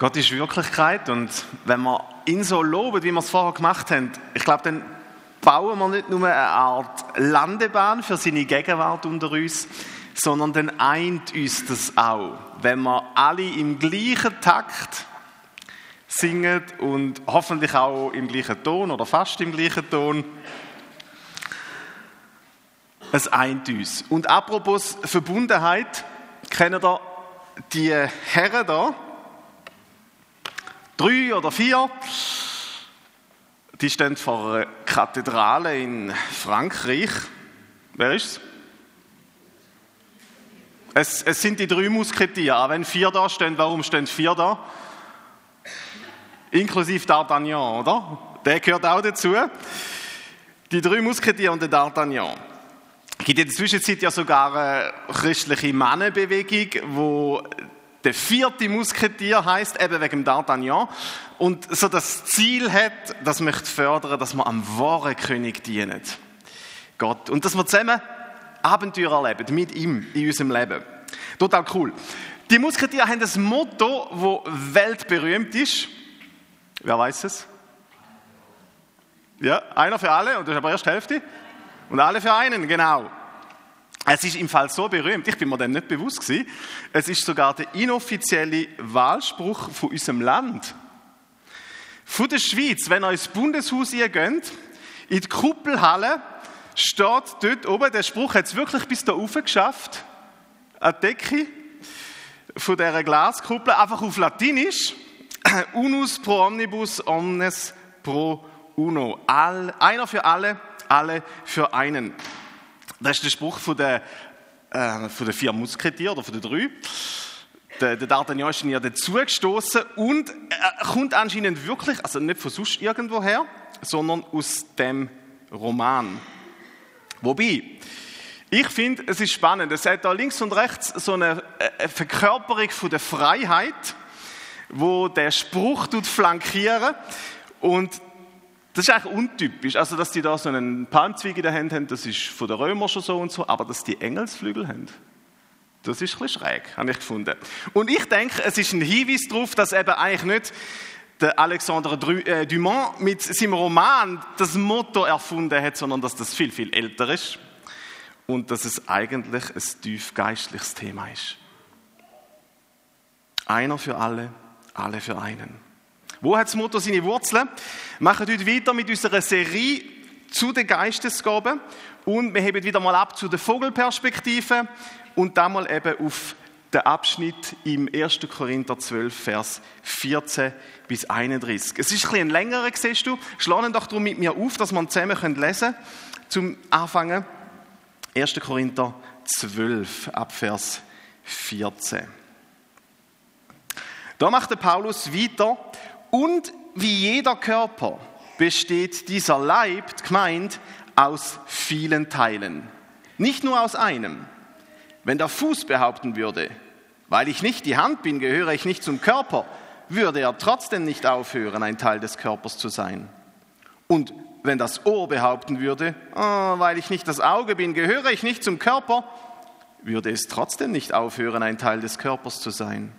Gott ist Wirklichkeit und wenn wir ihn so loben, wie wir es vorher gemacht haben, ich glaube, dann bauen wir nicht nur eine Art Landebahn für seine Gegenwart unter uns, sondern dann eint uns das auch, wenn wir alle im gleichen Takt singen und hoffentlich auch im gleichen Ton oder fast im gleichen Ton. Es eint uns. Und apropos Verbundenheit, kennen ihr die Herren da? Drei oder vier, die stehen vor einer Kathedrale in Frankreich. Wer ist es? Es sind die drei Musketiere. Wenn vier da stehen, warum stehen vier da? Inklusive D'Artagnan, oder? Der gehört auch dazu. Die drei Musketiere und der D'Artagnan. Es gibt in der Zwischenzeit ja sogar eine christliche Mannenbewegung, wo der vierte Musketier heißt eben wegen D'Artagnan und so das Ziel hat, das möchte fördern, dass man am wahren König dienen. Gott. Und dass wir zusammen Abenteuer erleben, mit ihm in unserem Leben. Total cool. Die Musketiere haben das Motto, wo weltberühmt ist. Wer weiß es? Ja, einer für alle und das ist aber erst die Hälfte. Und alle für einen, genau. Es ist im Fall so berühmt, ich bin mir dem nicht bewusst gewesen. Es ist sogar der inoffizielle Wahlspruch von unserem Land. Von der Schweiz, wenn ihr ins Bundeshaus geht, in die Kuppelhalle, steht dort oben, der Spruch hat es wirklich bis da oben geschafft, eine Decke von dieser Glaskuppel, einfach auf Latinisch. Unus pro omnibus, omnes pro uno. All, einer für alle, alle für einen. Das ist der Spruch von der, äh, von der vier Musketiere oder von den drei. Der, der D'Artagnan ist ihr dazugestoßen und er kommt anscheinend wirklich, also nicht von sonst irgendwoher, sondern aus dem Roman. Wobei, ich finde, es ist spannend. Es hat da links und rechts so eine, eine Verkörperung von der Freiheit, wo der Spruch flankieren und das ist eigentlich untypisch. Also, dass die da so einen Palmzweig in der Hand haben, das ist von den Römern schon so und so, aber dass die Engelsflügel haben, das ist ein bisschen schräg, habe ich gefunden. Und ich denke, es ist ein Hinweis darauf, dass eben eigentlich nicht der Alexandre äh, Dumas mit seinem Roman das Motto erfunden hat, sondern dass das viel, viel älter ist und dass es eigentlich ein tief geistliches Thema ist. Einer für alle, alle für einen. Wo hat das Motto seine Wurzeln? Wir machen heute weiter mit unserer Serie zu den Geistesgaben und wir heben wieder mal ab zu der Vogelperspektive und dann mal eben auf den Abschnitt im 1. Korinther 12, Vers 14 bis 31. Es ist ein bisschen längerer, siehst du. Schlagen doch darum mit mir auf, dass wir zusammen lesen können. Zum Anfangen 1. Korinther 12, ab Vers 14. Da macht der Paulus weiter und wie jeder Körper besteht dieser Leib, gemeint, aus vielen Teilen. Nicht nur aus einem. Wenn der Fuß behaupten würde, weil ich nicht die Hand bin, gehöre ich nicht zum Körper, würde er trotzdem nicht aufhören, ein Teil des Körpers zu sein. Und wenn das Ohr behaupten würde, oh, weil ich nicht das Auge bin, gehöre ich nicht zum Körper, würde es trotzdem nicht aufhören, ein Teil des Körpers zu sein.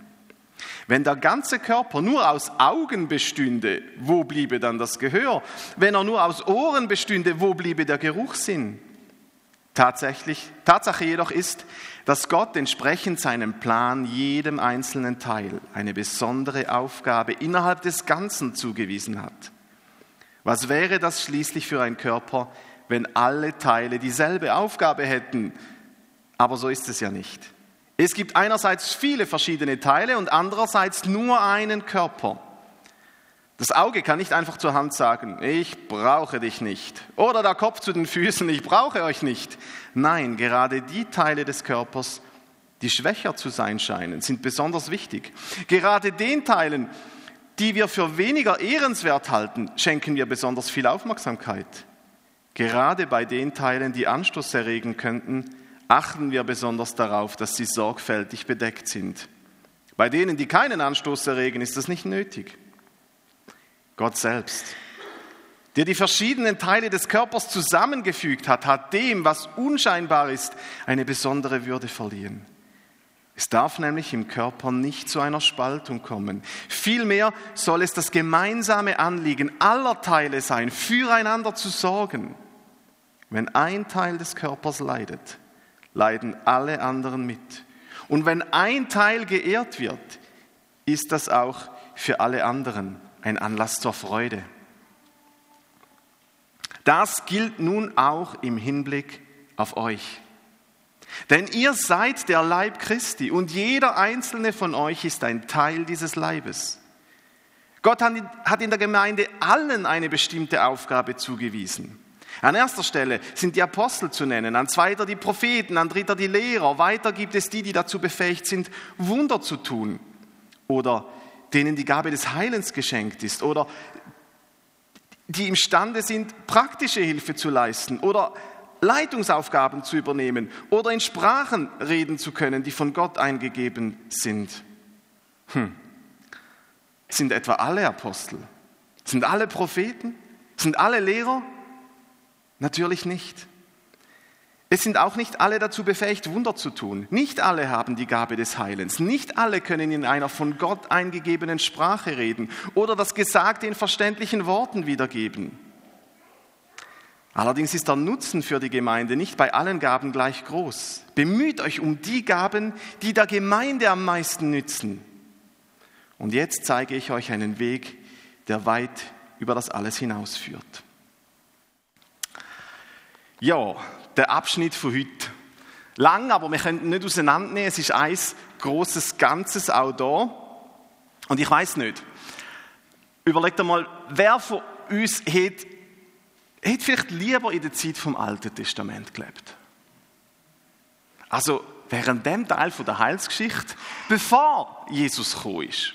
Wenn der ganze Körper nur aus Augen bestünde, wo bliebe dann das Gehör? Wenn er nur aus Ohren bestünde, wo bliebe der Geruchssinn? Tatsächlich, Tatsache jedoch ist, dass Gott entsprechend seinem Plan jedem einzelnen Teil eine besondere Aufgabe innerhalb des Ganzen zugewiesen hat. Was wäre das schließlich für ein Körper, wenn alle Teile dieselbe Aufgabe hätten? Aber so ist es ja nicht. Es gibt einerseits viele verschiedene Teile und andererseits nur einen Körper. Das Auge kann nicht einfach zur Hand sagen, ich brauche dich nicht. Oder der Kopf zu den Füßen, ich brauche euch nicht. Nein, gerade die Teile des Körpers, die schwächer zu sein scheinen, sind besonders wichtig. Gerade den Teilen, die wir für weniger ehrenswert halten, schenken wir besonders viel Aufmerksamkeit. Gerade bei den Teilen, die Anstoß erregen könnten, achten wir besonders darauf, dass sie sorgfältig bedeckt sind. Bei denen, die keinen Anstoß erregen, ist das nicht nötig. Gott selbst, der die verschiedenen Teile des Körpers zusammengefügt hat, hat dem, was unscheinbar ist, eine besondere Würde verliehen. Es darf nämlich im Körper nicht zu einer Spaltung kommen. Vielmehr soll es das gemeinsame Anliegen aller Teile sein, füreinander zu sorgen. Wenn ein Teil des Körpers leidet, leiden alle anderen mit. Und wenn ein Teil geehrt wird, ist das auch für alle anderen ein Anlass zur Freude. Das gilt nun auch im Hinblick auf euch. Denn ihr seid der Leib Christi und jeder einzelne von euch ist ein Teil dieses Leibes. Gott hat in der Gemeinde allen eine bestimmte Aufgabe zugewiesen. An erster Stelle sind die Apostel zu nennen, an zweiter die Propheten, an dritter die Lehrer. Weiter gibt es die, die dazu befähigt sind, Wunder zu tun oder denen die Gabe des Heilens geschenkt ist oder die imstande sind, praktische Hilfe zu leisten oder Leitungsaufgaben zu übernehmen oder in Sprachen reden zu können, die von Gott eingegeben sind. Hm. Sind etwa alle Apostel? Sind alle Propheten? Sind alle Lehrer? Natürlich nicht. Es sind auch nicht alle dazu befähigt, Wunder zu tun. Nicht alle haben die Gabe des Heilens. Nicht alle können in einer von Gott eingegebenen Sprache reden oder das Gesagte in verständlichen Worten wiedergeben. Allerdings ist der Nutzen für die Gemeinde nicht bei allen Gaben gleich groß. Bemüht euch um die Gaben, die der Gemeinde am meisten nützen. Und jetzt zeige ich euch einen Weg, der weit über das alles hinausführt. Ja, der Abschnitt von heute. Lang, aber wir können nicht auseinandernehmen. Es ist ein großes Ganzes auch da. Und ich weiß nicht. Überlegt einmal, wer von uns hat hätte vielleicht lieber in der Zeit vom Alten Testament gelebt. Also während dem Teil von der Heilsgeschichte, bevor Jesus gekommen ist.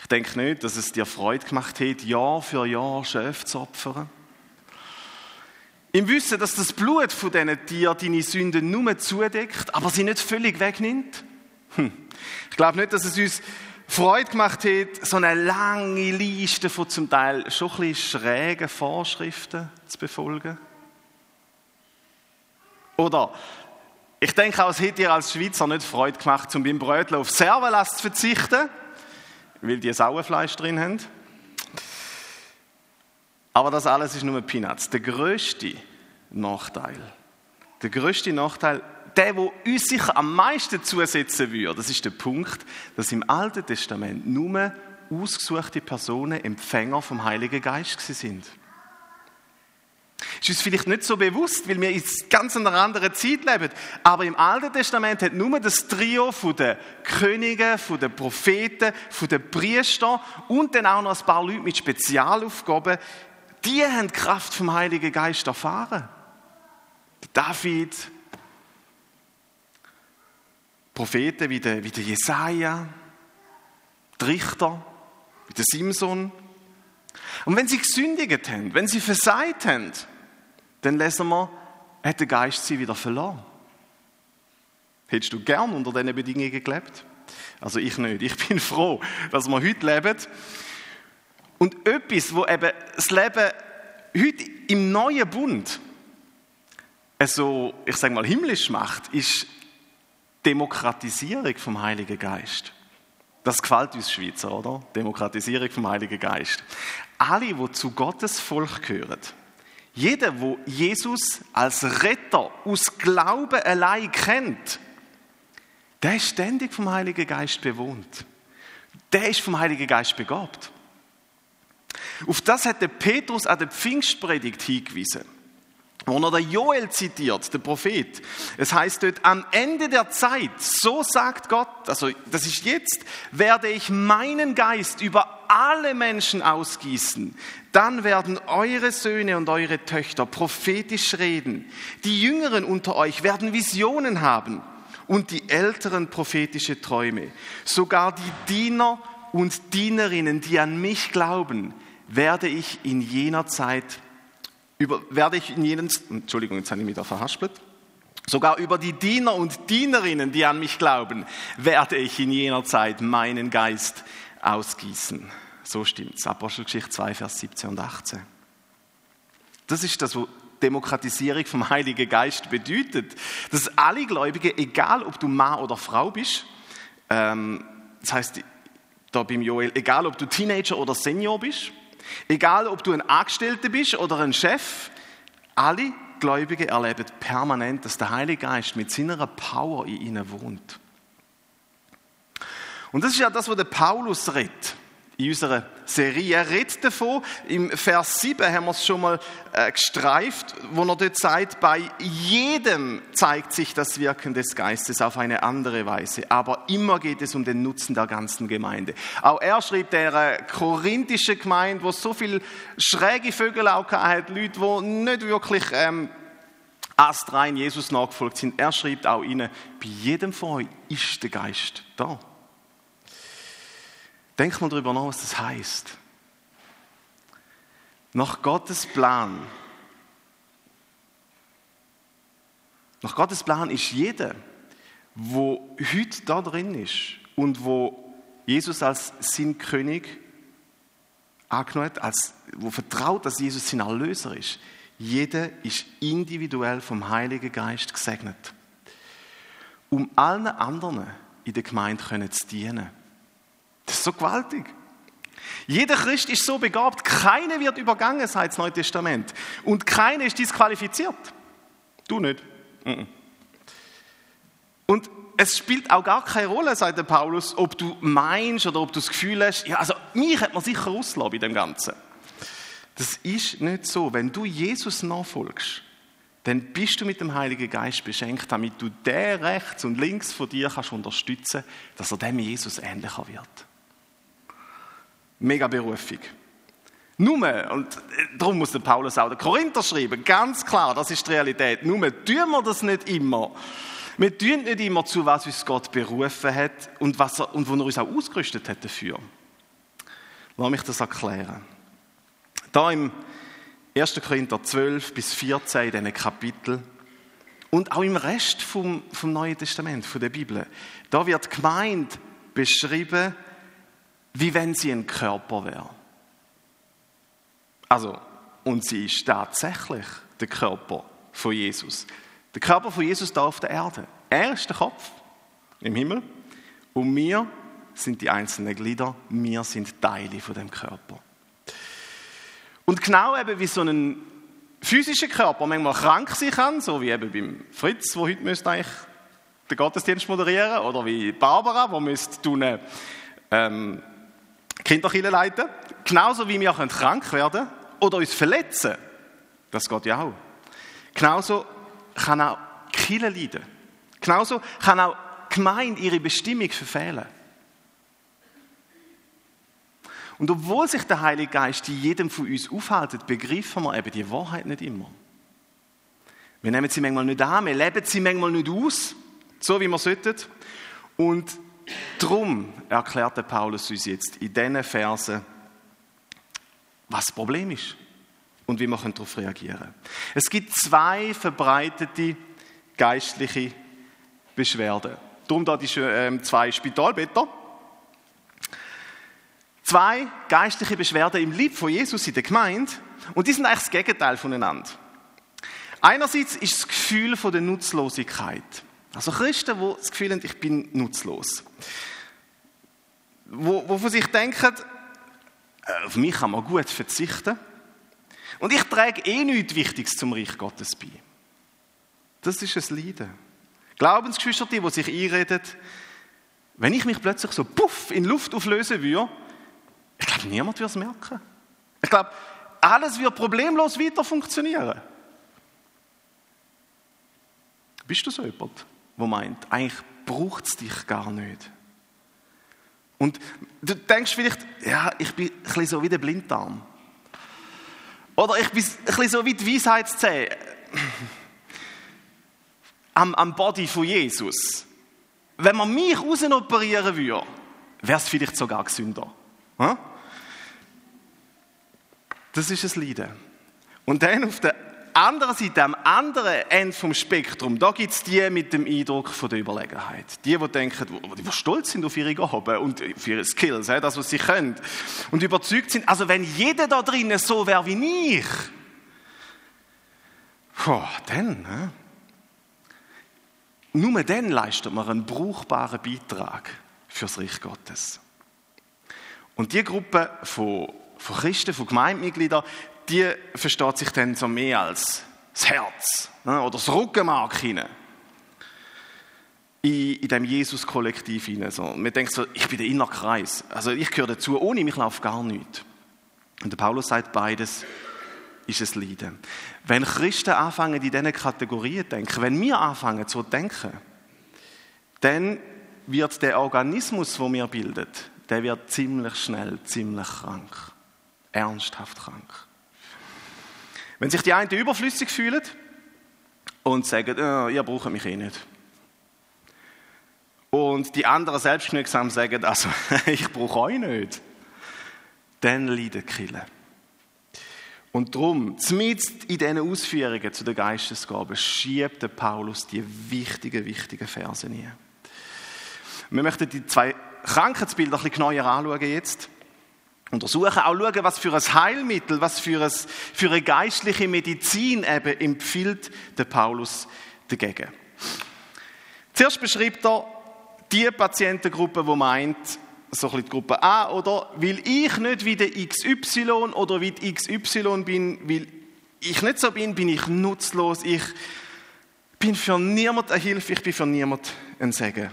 Ich denke nicht, dass es dir Freude gemacht hat, Jahr für Jahr Schäfe zu opfern. Im Wissen, dass das Blut von diesen Tieren deine Sünden nur zudeckt, aber sie nicht völlig wegnimmt. Hm. Ich glaube nicht, dass es uns Freude gemacht hat, so eine lange Liste von zum Teil schon ein bisschen schrägen Vorschriften zu befolgen. Oder ich denke auch, es hätte dir als Schweizer nicht Freude gemacht, um beim Brötchen auf Servelas zu verzichten, weil die Sauerfleisch drin haben. Aber das alles ist nur Peanuts. Der größte Nachteil, der größte Nachteil der, der uns sicher am meisten zusetzen würde, das ist der Punkt, dass im Alten Testament nur ausgesuchte Personen Empfänger vom Heiligen Geist sind. Ist uns vielleicht nicht so bewusst, weil wir in ganz einer anderen Zeit leben. Aber im Alten Testament hat nur das Trio von den Königen, von den Propheten, von den Priestern und dann auch noch ein paar Leute mit Spezialaufgaben, die haben die Kraft vom Heiligen Geist erfahren. David, Propheten wie der, wie der Jesaja, die Richter, wie der Simson. Und wenn sie gesündigt haben, wenn sie versagt haben, dann lesen wir, hat der Geist sie wieder verloren. Hättest du gern unter diesen Bedingungen gelebt? Also ich nicht. Ich bin froh, dass wir heute leben. Und etwas, wo eben das Leben heute im neuen Bund so, ich sage mal, himmlisch macht, ist Demokratisierung vom Heiligen Geist. Das gefällt uns Schweizer, oder? Demokratisierung vom Heiligen Geist. Alle, die zu Gottes Volk gehören, jeder, wo Jesus als Retter aus Glauben allein kennt, der ist ständig vom Heiligen Geist bewohnt. Der ist vom Heiligen Geist begabt. Auf das hat der Petrus an der Pfingstpredigt hingewiesen wo er der Joel zitiert, der Prophet. Es heißt dort, am Ende der Zeit, so sagt Gott, also das ist jetzt, werde ich meinen Geist über alle Menschen ausgießen. Dann werden eure Söhne und eure Töchter prophetisch reden. Die Jüngeren unter euch werden Visionen haben und die Älteren prophetische Träume. Sogar die Diener und Dienerinnen, die an mich glauben, werde ich in jener Zeit über, werde ich in jenen, Entschuldigung, jetzt habe ich mich da verhaspelt, sogar über die Diener und Dienerinnen, die an mich glauben, werde ich in jener Zeit meinen Geist ausgießen. So stimmt's. Apostelgeschichte 2, Vers 17 und 18. Das ist das, was Demokratisierung vom Heiligen Geist bedeutet. Dass alle Gläubigen, egal ob du Mann oder Frau bist, ähm, das heißt da beim Joel, egal ob du Teenager oder Senior bist, egal ob du ein Angestellter bist oder ein Chef, alle Gläubigen erleben permanent, dass der Heilige Geist mit seiner Power in ihnen wohnt. Und das ist ja das, was der Paulus redet in unserer Serie. Er redet davon, im Vers 7 haben wir es schon mal äh, gestreift, wo er dort sagt, bei jedem zeigt sich das Wirken des Geistes auf eine andere Weise, aber immer geht es um den Nutzen der ganzen Gemeinde. Auch er schrieb der äh, korinthische Gemeinde, wo so viel schräge Vögel auch hat, Leute, die nicht wirklich ähm, astrein Jesus nachgefolgt sind. Er schreibt auch ihnen, bei jedem von euch ist der Geist da. Denk mal darüber nach, was das heißt. Nach Gottes Plan. Nach Gottes Plan ist jeder, wo heute da drin ist und wo Jesus als sein König angenommen hat, als, wo vertraut, dass Jesus sein Erlöser ist. Jeder ist individuell vom Heiligen Geist gesegnet. Um allen anderen in der Gemeinde zu dienen. So gewaltig. Jeder Christ ist so begabt, keiner wird übergangen, sagt das Neue Testament. Und keiner ist disqualifiziert. Du nicht. Und es spielt auch gar keine Rolle, sagt Paulus, ob du meinst oder ob du das Gefühl hast, ja, also mich hat man sicher auslassen bei dem Ganzen. Das ist nicht so. Wenn du Jesus nachfolgst, dann bist du mit dem Heiligen Geist beschenkt, damit du der rechts und links von dir kannst unterstützen, dass er dem Jesus ähnlicher wird. Mega Berufung. Nur, und darum muss der Paulus auch der Korinther schreiben, ganz klar, das ist die Realität. Nur tun wir das nicht immer. Wir tun nicht immer zu, was uns Gott berufen hat und, was er, und wo er uns auch ausgerüstet hat dafür. Lass mich das erklären. Da im 1. Korinther 12 bis 14 in diesen Kapitel und auch im Rest vom, vom Neuen Testament, von der Bibel, da wird gemeint beschrieben, wie wenn sie ein Körper wäre. Also, und sie ist tatsächlich der Körper von Jesus. Der Körper von Jesus da auf der Erde. Er ist der Kopf im Himmel und wir sind die einzelnen Glieder, wir sind Teile von dem Körper. Und genau eben wie so ein physischer Körper manchmal krank sein kann, so wie eben beim Fritz, wo heute müsste eigentlich den Gottesdienst moderieren, oder wie Barbara, wo müsste tun, ähm, Kinderkille leiten. Genauso wie wir krank werden oder uns verletzen. Das geht ja auch. Genauso kann auch Kille leiden. Genauso kann auch Gemeinde ihre Bestimmung verfehlen. Und obwohl sich der Heilige Geist in jedem von uns aufhält, begreifen wir eben die Wahrheit nicht immer. Wir nehmen sie manchmal nicht an, wir leben sie manchmal nicht aus, so wie wir sollten. Und Drum erklärte Paulus uns jetzt in diesen Versen, was das Problem ist und wie wir darauf reagieren können. Es gibt zwei verbreitete geistliche Beschwerden. Darum da die äh, zwei Spitalbetter. Zwei geistliche Beschwerden im Lieb von Jesus in der Gemeinde und die sind eigentlich das Gegenteil voneinander. Einerseits ist das Gefühl von der Nutzlosigkeit. Also Christen, die das Gefühl haben, ich bin nutzlos. Wo, wo von sich denken, äh, auf mich kann man gut verzichten. Und ich trage eh nichts Wichtiges zum Reich Gottes bei. Das ist ein Leiden. Glaubensgeschwister, die sich einreden, wenn ich mich plötzlich so puff in Luft auflösen würde, ich glaube, niemand würde es merken. Ich glaube, alles wird problemlos weiter funktionieren. Bist du so jemand? Wo meint, eigentlich braucht es dich gar nicht. Und du denkst vielleicht, ja, ich bin ein bisschen so wie der Blinddarm. Oder ich bin ein bisschen so wie die Weisheitszähne am, am Body von Jesus. Wenn man mich rausoperieren würde, wäre es vielleicht sogar gesünder. Das ist ein Leiden. Und dann auf der anderen Seite, am anderen Ende vom Spektrum, da gibt es die mit dem Eindruck von der Überlegenheit. Die, die denken, die, stolz sind auf ihre Gaben und auf ihre Skills, das, was sie können. Und überzeugt sind, also wenn jeder da drinnen so wäre wie ich, Puh, dann, ne? Nur dann leistet man einen brauchbaren Beitrag fürs Reich Gottes. Und die Gruppe von, von Christen, von Gemeindemitgliedern, die versteht sich dann so mehr als das Herz ne, oder das Rückenmark hinein. In, in dem Jesus-Kollektiv hinein. So. Man denkt so, ich bin der Innerkreis. Also ich gehöre dazu, ohne mich läuft gar nichts. Und der Paulus sagt, beides ist es Leiden. Wenn Christen anfangen, in diesen Kategorien zu denken, wenn wir anfangen zu denken, dann wird der Organismus, den wir bilden, der wird ziemlich schnell ziemlich krank. Ernsthaft krank. Wenn sich die einen überflüssig fühlen und sagen, oh, ihr braucht mich eh nicht. Und die anderen selbstgenügsam sagen, also ich brauche euch nicht. Dann leiden Kille. Und darum, zumindest in diesen Ausführungen zu den Geistesgaben, schiebt der Paulus die wichtigen, wichtigen Verse nie. Wir möchten die zwei Krankheitsbilder ein bisschen genauer anschauen jetzt. Untersuchen, auch schauen, was für ein Heilmittel, was für, ein, für eine geistliche Medizin eben empfiehlt der Paulus dagegen. Zuerst beschreibt er die Patientengruppe, die meint, so ein die Gruppe A, oder? Weil ich nicht wie der XY oder wie die XY bin, weil ich nicht so bin, bin ich nutzlos, ich bin für niemand eine Hilfe, ich bin für niemand ein Segen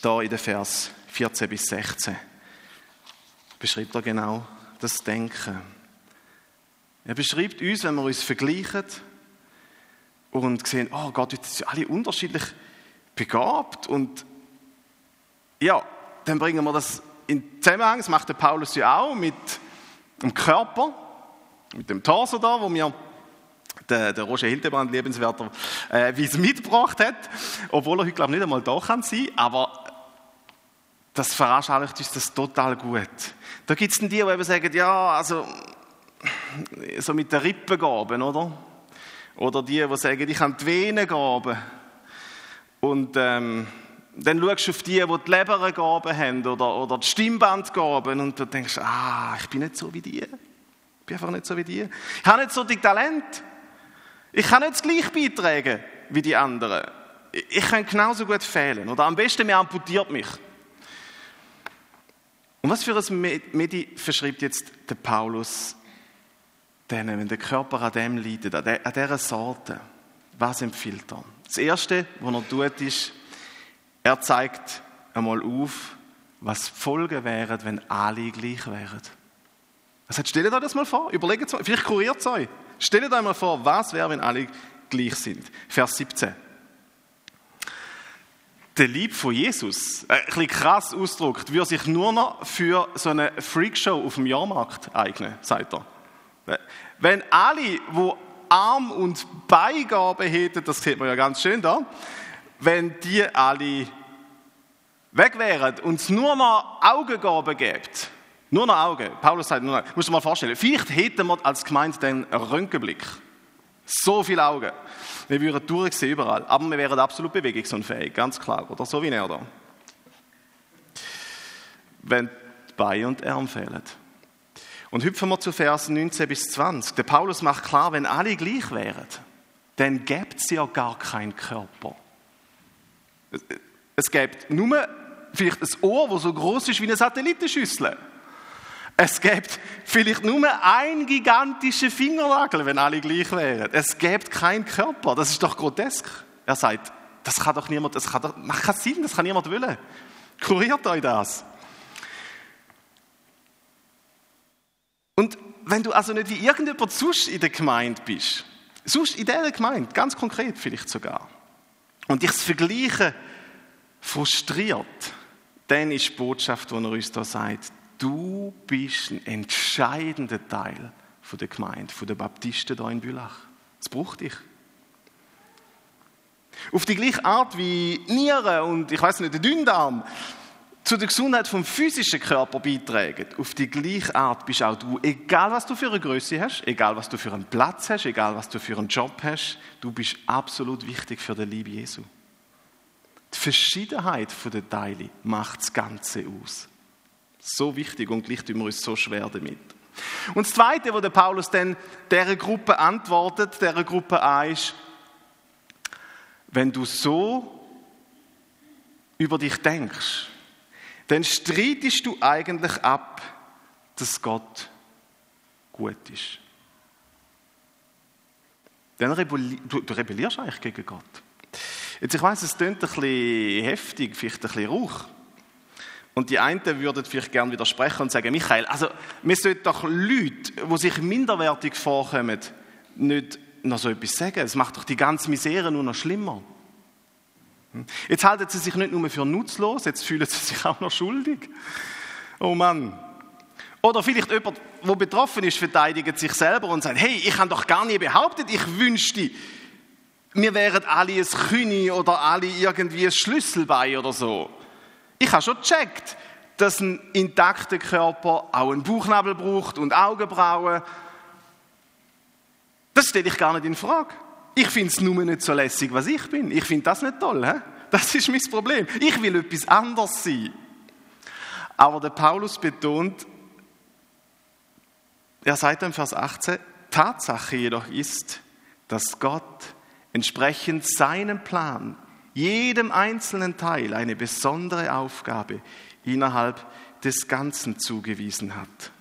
da in den Vers 14 bis 16 beschreibt er genau das Denken. Er beschreibt uns, wenn wir uns vergleichen und sehen, oh Gott, wir sind alle unterschiedlich begabt und ja, dann bringen wir das in Zusammenhang, das macht der Paulus ja auch, mit dem Körper, mit dem Torso da, wo mir der, der Roger Hildebrand, liebenswerter, äh, wie es mitgebracht hat, obwohl er heute, glaube ich, nicht einmal da kann sein, aber das veranschaulicht uns das total gut. Da gibt es dann die, die eben sagen, ja, also, so mit der Rippengaben, oder? Oder die, die sagen, ich habe die Venengaben. Und ähm, dann schaust du auf die, die die Lebergaben haben oder, oder die Stimmbandgaben und du denkst, ah, ich bin nicht so wie die. Ich bin einfach nicht so wie die. Ich habe nicht so die Talent. Ich kann nicht das gleiche beitragen wie die anderen. Ich kann genauso gut fehlen. Oder am besten, mir amputiert mich. Und was für ein Medi verschreibt jetzt der Paulus denen, wenn der Körper an dem leidet, an dieser Sorte? Was empfiehlt er? Das Erste, was er tut, ist, er zeigt einmal auf, was die Folgen wären, wenn alle gleich wären. Also stellt euch das mal vor, überlegt es mal, vielleicht kuriert es euch. Stellt euch mal vor, was wäre, wenn alle gleich sind. Vers 17 der Lieb von Jesus, äh, ein bisschen krass ausgedrückt, würde sich nur noch für so eine Freakshow auf dem Jahrmarkt eignen, sagt er. Äh, wenn alle, die Arm- und Beigabe hätten, das sieht man ja ganz schön da, wenn die alle weg wären und nur noch Augengabe gibt, nur noch Augen, Paulus sagt nur noch, musst du dir mal vorstellen, vielleicht hätten wir als Gemeinde den Röntgenblick. So viele Augen. Wir würden durchsehen überall, aber wir wären absolut bewegungsunfähig, ganz klar, oder so wie er da. Wenn Beine und Arme fehlen. Und hüpfen wir zu Vers 19 bis 20. Der Paulus macht klar, wenn alle gleich wären, dann gäbe es ja gar keinen Körper. Es gibt nur vielleicht ein Ohr, das so groß ist wie eine Satellitenschüssel. Es gibt vielleicht nur ein gigantischer Fingernagel, wenn alle gleich wären. Es gibt keinen Körper. Das ist doch grotesk. Er sagt, das kann doch niemand, das kann doch, macht keinen Sinn, das kann niemand wollen. Kuriert euch das. Und wenn du also nicht wie irgendjemand sonst in der Gemeinde bist, sonst in dieser Gemeinde, ganz konkret vielleicht sogar, und dich das Vergleichen frustriert, dann ist die Botschaft, die er uns da sagt, Du bist ein entscheidender Teil von der Gemeinde, von den Baptisten hier in Bülach. Es braucht dich. Auf die gleiche Art wie Nieren und, ich weiß nicht, der Dünndarm zu der Gesundheit vom physischen Körper beitragen, auf die gleiche Art bist auch du, egal was du für eine Größe hast, egal was du für einen Platz hast, egal was du für einen Job hast, du bist absolut wichtig für die Liebe Jesu. Die Verschiedenheit der Teile macht das Ganze aus. So wichtig und gleich tun wir uns so schwer damit. Und das Zweite, wo der Paulus dann dieser Gruppe antwortet, dieser Gruppe A ist, wenn du so über dich denkst, dann streitest du eigentlich ab, dass Gott gut ist. Dann rebelli du, rebellierst eigentlich gegen Gott. Jetzt, ich weiß, es klingt ein bisschen heftig, vielleicht ein bisschen rauch. Und die einen würden vielleicht gerne widersprechen und sagen, Michael, also wir sollten doch Leute, die sich minderwertig vorkommen, nicht noch so etwas sagen. Es macht doch die ganze Misere nur noch schlimmer. Hm? Jetzt halten sie sich nicht nur für nutzlos, jetzt fühlen sie sich auch noch schuldig. Oh Mann. Oder vielleicht jemand, der betroffen ist, verteidigt sich selber und sagt, hey, ich habe doch gar nie behauptet, ich wünschte, wir wären alle ein Kühni oder alle irgendwie ein Schlüsselbein oder so. Ich habe schon gecheckt, dass ein intakter Körper auch einen Bauchnabel braucht und Augenbrauen. Das stelle ich gar nicht in Frage. Ich finde es nur nicht so lässig, was ich bin. Ich finde das nicht toll. He? Das ist mein Problem. Ich will etwas anderes sein. Aber der Paulus betont, er sagt im Vers 18, Tatsache jedoch ist, dass Gott entsprechend seinem Plan jedem einzelnen Teil eine besondere Aufgabe innerhalb des Ganzen zugewiesen hat.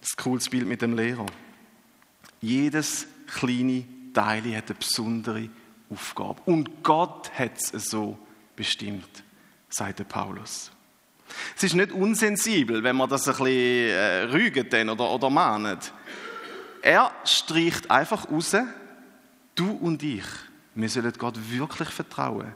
Das cooles Bild mit dem Lehrer. Jedes kleine Teil hat eine besondere Aufgabe. Und Gott hat es so bestimmt, sagt Paulus. Es ist nicht unsensibel, wenn man das ein bisschen äh, rügt oder, oder mahnet. Er streicht einfach raus, du und ich, wir sollen Gott wirklich vertrauen,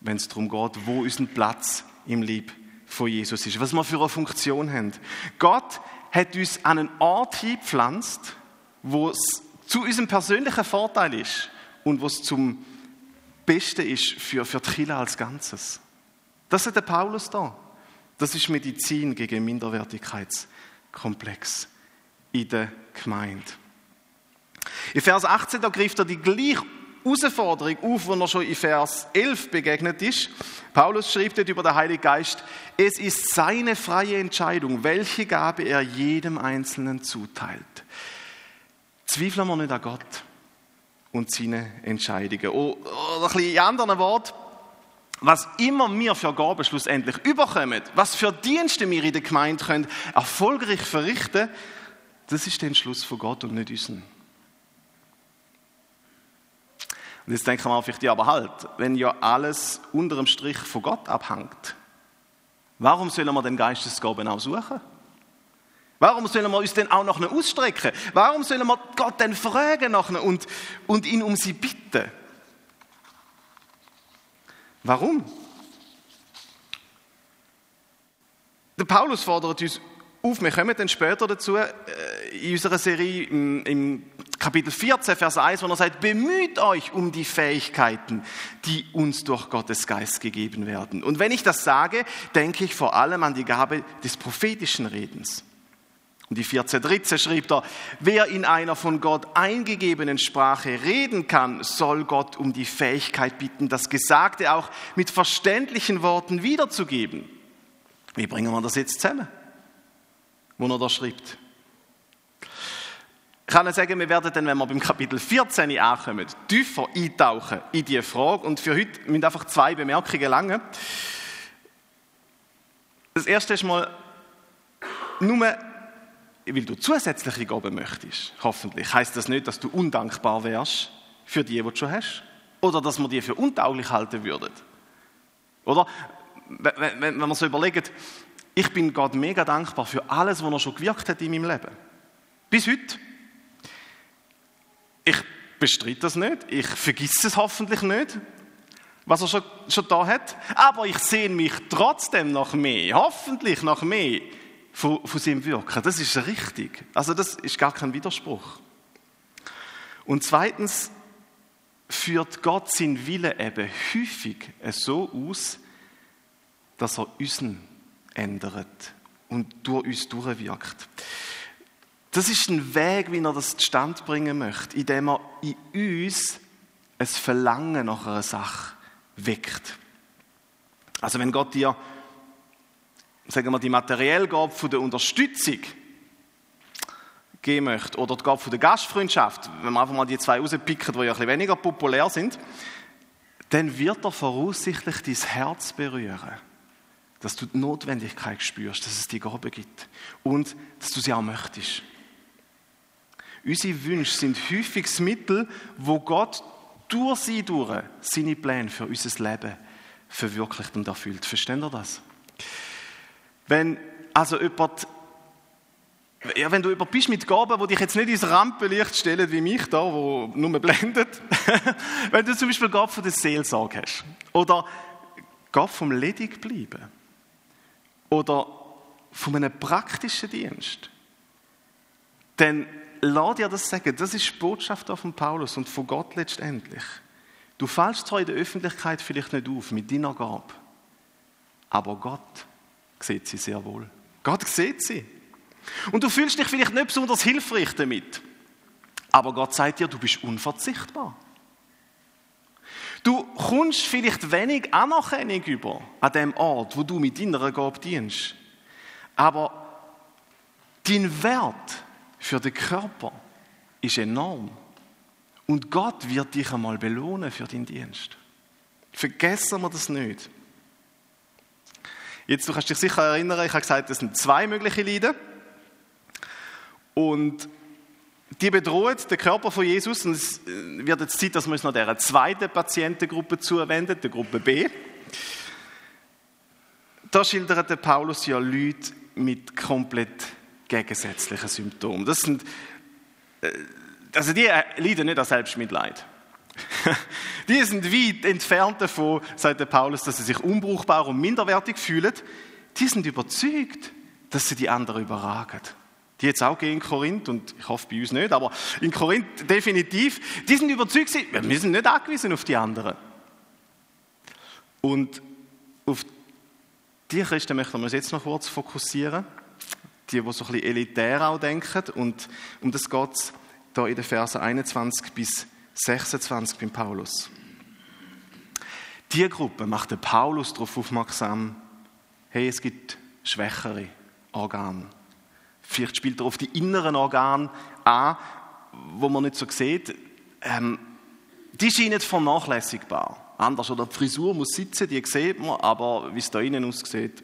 wenn es darum geht, wo unser Platz im Lieb von Jesus ist, was wir für eine Funktion haben. Gott hat uns an einen Ort hingepflanzt, wo es zu unserem persönlichen Vorteil ist und wo es zum Besten ist für, für die Kirche als Ganzes. Das hat der Paulus da. Das ist Medizin gegen Minderwertigkeitskomplex in der Gemeinde. In Vers 18 da greift er die gleiche Herausforderung auf, die er schon in Vers 11 begegnet ist. Paulus schrieb dort über den Heiligen Geist, es ist seine freie Entscheidung, welche Gabe er jedem Einzelnen zuteilt. Zweifeln wir nicht an Gott und seine Entscheidungen. Oder ein bisschen in anderen Worten, was immer wir für Gaben schlussendlich überkommen, was für Dienste wir in der Gemeinde können, erfolgreich verrichten können, das ist der Entschluss von Gott und nicht unseren. Und jetzt denken wir vielleicht, ja, aber halt, wenn ja alles unter dem Strich von Gott abhängt, warum sollen wir den Geistesgaben auch suchen? Warum sollen wir uns denn auch nach ausstrecken? Warum sollen wir Gott denn fragen nach und, und ihn um sie bitten? Warum? Der Paulus fordert uns auf, wir kommen dann später dazu, äh, in unserer Serie im, Kapitel 14, Vers 1, wo er sagt, bemüht euch um die Fähigkeiten, die uns durch Gottes Geist gegeben werden. Und wenn ich das sage, denke ich vor allem an die Gabe des prophetischen Redens. Und die 14.13 schrieb er, wer in einer von Gott eingegebenen Sprache reden kann, soll Gott um die Fähigkeit bitten, das Gesagte auch mit verständlichen Worten wiederzugeben. Wie bringen wir das jetzt zusammen? Wo er da schreibt. Ich kann sagen, wir werden dann, wenn wir beim Kapitel 14 ankommen, tiefer eintauchen in diese Frage. Und für heute müssen einfach zwei Bemerkungen lange. Das erste ist mal, nur weil du zusätzliche Gaben möchtest, hoffentlich, heißt das nicht, dass du undankbar wärst für die, die du schon hast. Oder dass man die für untauglich halten würde. Oder? Wenn, wenn, wenn man so überlegt, ich bin Gott mega dankbar für alles, was er schon gewirkt hat in meinem Leben. Bis heute. Ich bestreite das nicht. Ich vergesse es hoffentlich nicht, was er schon, schon da hat. Aber ich sehe mich trotzdem noch mehr, hoffentlich noch mehr von, von seinem Wirken. Das ist richtig. Also das ist gar kein Widerspruch. Und zweitens führt Gott seinen Wille eben häufig so aus, dass er unseren ändert und durch uns durchwirkt. Das ist ein Weg, wie er das zustande bringen möchte, indem er in uns ein Verlangen nach einer Sache weckt. Also wenn Gott dir sagen wir, die materielle Gabe von der Unterstützung geben möchte, oder die Gabe von der Gastfreundschaft, wenn man einfach mal die zwei rauspicken, die ja ein bisschen weniger populär sind, dann wird er voraussichtlich dein Herz berühren. Dass du die Notwendigkeit spürst, dass es die Gabe gibt. Und dass du sie auch möchtest. Unsere Wünsche sind häufig das Mittel, wo Gott durch sie durch seine Pläne für unser Leben verwirklicht und erfüllt. Versteht ihr das? Wenn also jemand, ja, wenn du jemand bist mit Gaben, die dich jetzt nicht ins Rampenlicht stellen, wie mich da, wo nur blendet, wenn du zum Beispiel Gabe von der Seelsorge hast oder Gabe vom ledig bleiben oder von einem praktischen Dienst, dann lass dir das sagen, das ist die Botschaft von Paulus und von Gott letztendlich. Du fällst zwar in der Öffentlichkeit vielleicht nicht auf mit deiner Gabe, aber Gott sieht sie sehr wohl. Gott sieht sie. Und du fühlst dich vielleicht nicht besonders hilfreich damit, aber Gott sagt dir, du bist unverzichtbar. Du kommst vielleicht wenig Anerkennung über an dem Ort, wo du mit deiner Gabe dienst. Aber dein Wert für den Körper ist enorm. Und Gott wird dich einmal belohnen für deinen Dienst. Vergessen wir das nicht. Jetzt, du kannst dich sicher erinnern, ich habe gesagt, es sind zwei mögliche Leiden. Und die bedrohen den Körper von Jesus. Und es wird jetzt Zeit, dass wir uns noch der zweiten Patientengruppe zuwenden, der Gruppe B. Da schildert der Paulus ja Leute mit komplett gegensätzlichen Symptomen. Das sind, äh, also die leiden nicht an Selbstmitleid. die sind weit entfernt davon, sagt der Paulus, dass sie sich unbrauchbar und minderwertig fühlen. Die sind überzeugt, dass sie die anderen überragen. Die jetzt auch gehen in Korinth, und ich hoffe bei uns nicht, aber in Korinth definitiv, die sind überzeugt, wir sind nicht angewiesen auf die anderen. Und auf die Christen möchten wir uns jetzt noch kurz fokussieren die, die so ein bisschen elitär auch denken. Und um das geht es da in den Versen 21 bis 26 beim Paulus. Die Gruppe macht den Paulus darauf aufmerksam, hey, es gibt schwächere Organe. Vielleicht spielt er auf die inneren Organe an, wo man nicht so sieht. Ähm, die scheinen vernachlässigbar. Anders, oder die Frisur muss sitzen, die sieht man, aber wie es da innen aussieht,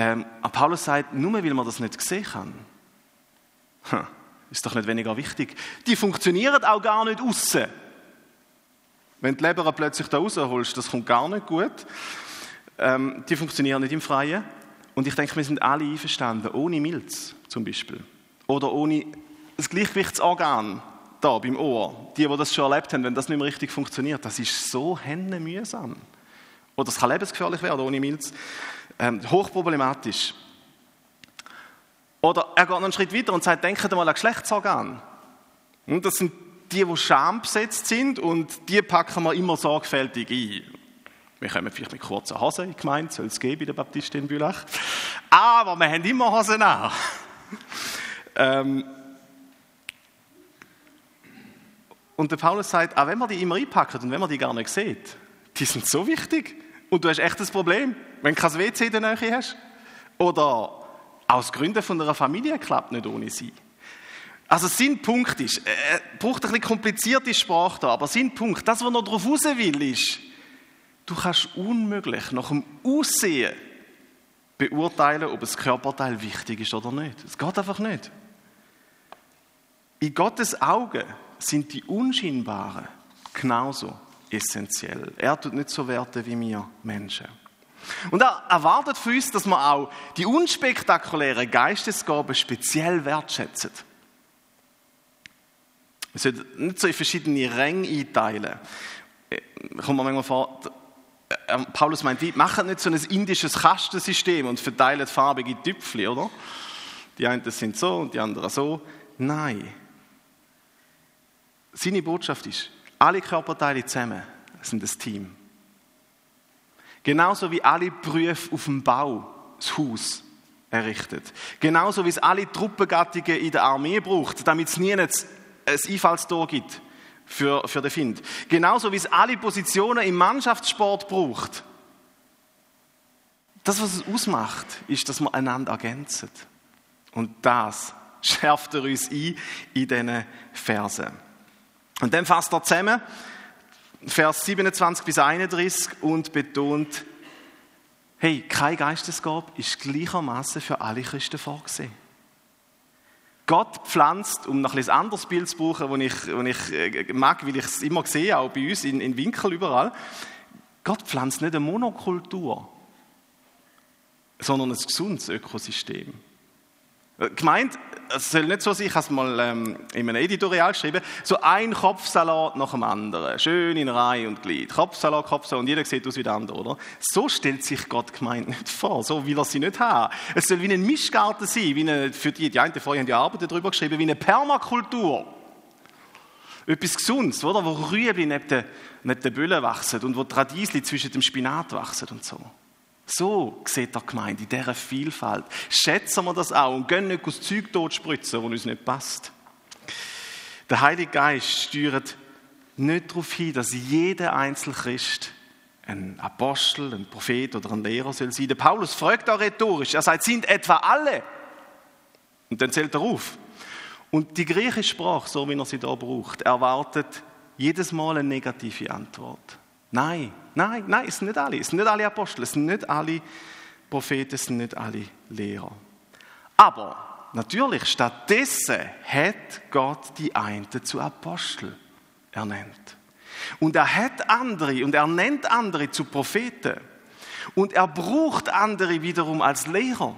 ähm, aber Paulus sagt, nur weil man das nicht sehen kann, hm, ist doch nicht weniger wichtig. Die funktionieren auch gar nicht außen. Wenn die Leber plötzlich da rausholst, das kommt gar nicht gut. Ähm, die funktionieren nicht im Freien. Und ich denke, wir sind alle einverstanden, ohne Milz zum Beispiel. Oder ohne das Gleichgewichtsorgan da beim Ohr. Die, die das schon erlebt haben, wenn das nicht mehr richtig funktioniert, das ist so mühsam. Oder es kann lebensgefährlich werden ohne Milz ähm, hochproblematisch. Oder er geht noch einen Schritt weiter und sagt, denkt mal an Geschlechtsorgan. Und das sind die, die schambesetzt sind und die packen wir immer sorgfältig ein. Wir kommen vielleicht mit kurzen Hosen in die Gemeinde, soll es geben bei der Baptistin Bülach. Aber wir haben immer Hosen an. ähm, und der Paulus sagt, auch wenn man die immer einpackt und wenn man die gar nicht sieht, die sind so wichtig. Und du hast echt ein Problem, wenn du kein WC in der Nähe hast. Oder aus Gründen von einer Familie klappt nicht ohne sie. Also sein Punkt ist, er braucht ein bisschen komplizierte Sprache da, aber sein Punkt, das, was er darauf raus will, ist, du kannst unmöglich nach dem Aussehen beurteilen, ob ein Körperteil wichtig ist oder nicht. Es geht einfach nicht. In Gottes Augen sind die Unscheinbaren genauso essentiell. Er tut nicht so Werte wie wir Menschen. Und er erwartet von uns, dass wir auch die unspektakulären Geistesgaben speziell wertschätzen. Wir sollten nicht so in verschiedene Ränge einteilen. Kommt mir manchmal vor, äh, Paulus meint, wie, machen nicht so ein indisches Kastensystem und verteilen farbige Tüpfel, oder? Die einen sind so und die anderen so. Nein. Seine Botschaft ist, alle Körperteile zusammen sind das Team. Genauso wie alle Berufe auf dem Bau das Haus errichtet. Genauso wie es alle Truppengattungen in der Armee braucht, damit es nie ein Einfallstor gibt für, für den Find. Genauso wie es alle Positionen im Mannschaftssport braucht, Das, was es ausmacht, ist, dass wir einander ergänzen. Und das schärft er uns ein in diesen Versen. Und dann fasst er zusammen, Vers 27 bis 31 und betont, hey, kein Geistesgabe ist gleichermaßen für alle Christen vorgesehen. Gott pflanzt, um noch ein anderes Bild zu brauchen, das ich, ich äh, mag, weil ich es immer sehe, auch bei uns in, in Winkel überall, Gott pflanzt nicht eine Monokultur, sondern ein gesundes Ökosystem. Gemeint, es soll nicht so sein, ich habe es mal ähm, in einem Editorial geschrieben, so ein Kopfsalat nach dem anderen, schön in Reihe und Glied. Kopfsalat, Kopfsalat und jeder sieht aus wie der andere, oder? So stellt sich Gott gemeint nicht vor, so will er sie nicht haben. Es soll wie ein Mischgarten sein, wie eine, für die, die einen vorher haben die Arbeit darüber geschrieben, wie eine Permakultur. Etwas Gesundes, oder? Wo Rüebli neben den, neben den Böllen wachsen und wo die Radiesli zwischen dem Spinat wachsen und so. So sieht der Gemeinde, in dieser Vielfalt. Schätzen wir das auch und gehen nicht aus Zeug totspritzen, das uns nicht passt. Der Heilige Geist steuert nicht darauf hin, dass jeder Einzelchrist ein Apostel, ein Prophet oder ein Lehrer soll sein. Der Paulus fragt auch rhetorisch, er sagt, sind etwa alle? Und dann zählt er auf. Und die griechische Sprache, so wie er sie da braucht, erwartet jedes Mal eine negative Antwort. Nein, nein, nein, es sind nicht alle. Es sind nicht alle Apostel, es sind nicht alle Propheten, es sind nicht alle Lehrer. Aber natürlich, stattdessen hat Gott die einen zu Apostel ernannt. Und er hat andere und er nennt andere zu Propheten. Und er braucht andere wiederum als Lehrer.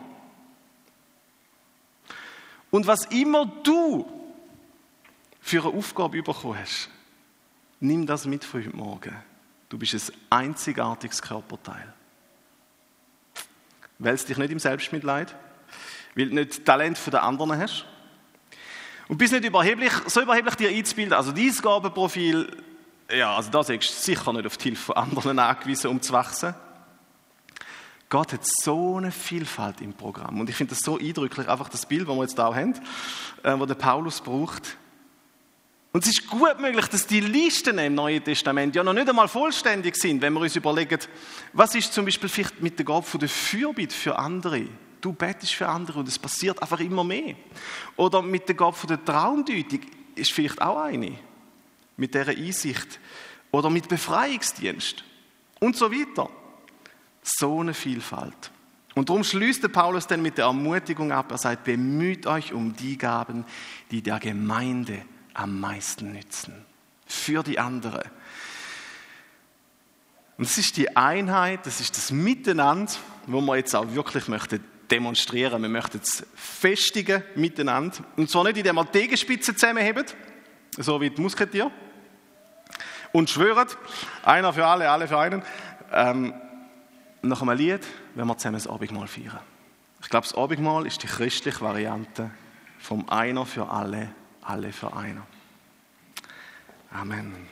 Und was immer du für eine Aufgabe bekommen hast, nimm das mit für heute Morgen. Du bist ein einzigartiges Körperteil. Wälzt dich nicht im Selbstmitleid, weil du nicht Talent von den anderen hast. Und bist nicht überheblich, so überheblich dir einzubilden, also dein Gabenprofil, ja, also da sagst du sicher nicht auf die Hilfe von anderen angewiesen, um zu wachsen. Gott hat so eine Vielfalt im Programm. Und ich finde das so eindrücklich, einfach das Bild, das wir jetzt da auch haben, äh, wo der Paulus braucht. Und es ist gut möglich, dass die Listen im Neuen Testament ja noch nicht einmal vollständig sind, wenn wir uns überlegen, was ist zum Beispiel vielleicht mit der Gabe von der Fürbitte für andere? Du betest für andere und es passiert einfach immer mehr. Oder mit der Gabe von der Traumdeutung ist vielleicht auch eine. Mit dieser Einsicht. Oder mit Befreiungsdienst. Und so weiter. So eine Vielfalt. Und darum schließt Paulus dann mit der Ermutigung ab. Er sagt, bemüht euch um die Gaben, die der Gemeinde am meisten nützen. Für die andere. Und es ist die Einheit, das ist das Miteinander, wo wir jetzt auch wirklich möchten demonstrieren. Wir möchten es festigen miteinander. Und zwar nicht, indem wir die Degenspitze zusammenheben, so wie die Musketier. Und schwören, einer für alle, alle für einen. Ähm, nach einem Lied, wenn wir zusammen das Abendmahl feiern. Ich glaube, das Abendmahl ist die christliche Variante vom Einer für alle alle für einer. Amen.